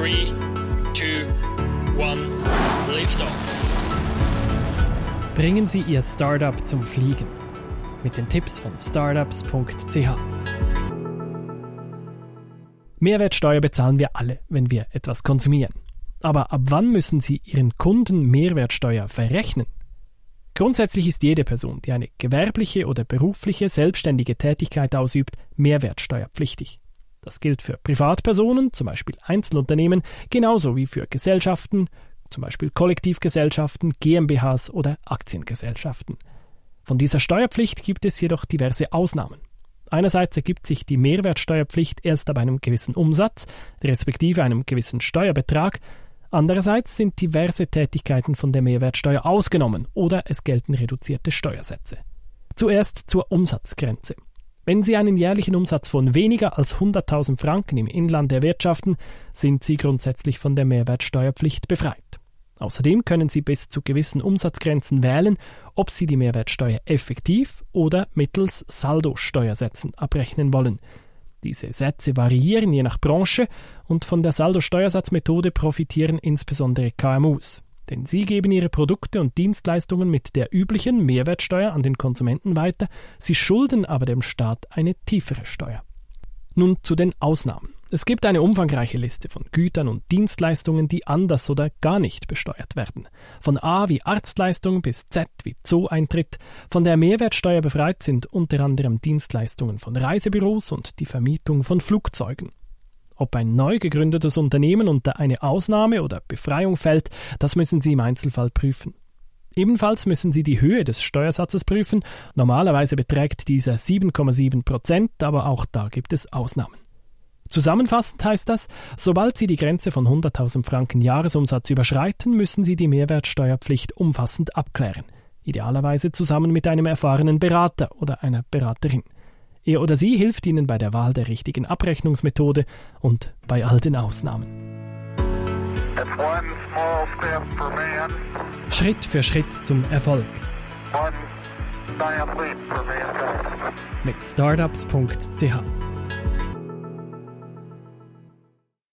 3, 2, 1, Liftoff. Bringen Sie Ihr Startup zum Fliegen. Mit den Tipps von startups.ch. Mehrwertsteuer bezahlen wir alle, wenn wir etwas konsumieren. Aber ab wann müssen Sie Ihren Kunden Mehrwertsteuer verrechnen? Grundsätzlich ist jede Person, die eine gewerbliche oder berufliche selbstständige Tätigkeit ausübt, mehrwertsteuerpflichtig. Das gilt für Privatpersonen, zum Beispiel Einzelunternehmen, genauso wie für Gesellschaften, zum Beispiel Kollektivgesellschaften, GmbHs oder Aktiengesellschaften. Von dieser Steuerpflicht gibt es jedoch diverse Ausnahmen. Einerseits ergibt sich die Mehrwertsteuerpflicht erst ab einem gewissen Umsatz, respektive einem gewissen Steuerbetrag, andererseits sind diverse Tätigkeiten von der Mehrwertsteuer ausgenommen oder es gelten reduzierte Steuersätze. Zuerst zur Umsatzgrenze. Wenn Sie einen jährlichen Umsatz von weniger als 100.000 Franken im Inland erwirtschaften, sind Sie grundsätzlich von der Mehrwertsteuerpflicht befreit. Außerdem können Sie bis zu gewissen Umsatzgrenzen wählen, ob Sie die Mehrwertsteuer effektiv oder mittels Saldosteuersätzen abrechnen wollen. Diese Sätze variieren je nach Branche und von der Saldosteuersatzmethode profitieren insbesondere KMUs. Denn sie geben ihre Produkte und Dienstleistungen mit der üblichen Mehrwertsteuer an den Konsumenten weiter, sie schulden aber dem Staat eine tiefere Steuer. Nun zu den Ausnahmen. Es gibt eine umfangreiche Liste von Gütern und Dienstleistungen, die anders oder gar nicht besteuert werden. Von A wie Arztleistung bis Z wie Zoo-Eintritt. Von der Mehrwertsteuer befreit sind unter anderem Dienstleistungen von Reisebüros und die Vermietung von Flugzeugen. Ob ein neu gegründetes Unternehmen unter eine Ausnahme oder Befreiung fällt, das müssen Sie im Einzelfall prüfen. Ebenfalls müssen Sie die Höhe des Steuersatzes prüfen. Normalerweise beträgt dieser 7,7 Prozent, aber auch da gibt es Ausnahmen. Zusammenfassend heißt das, sobald Sie die Grenze von 100.000 Franken Jahresumsatz überschreiten, müssen Sie die Mehrwertsteuerpflicht umfassend abklären. Idealerweise zusammen mit einem erfahrenen Berater oder einer Beraterin. Er oder sie hilft Ihnen bei der Wahl der richtigen Abrechnungsmethode und bei all den Ausnahmen. Schritt für Schritt zum Erfolg. Mit startups.ch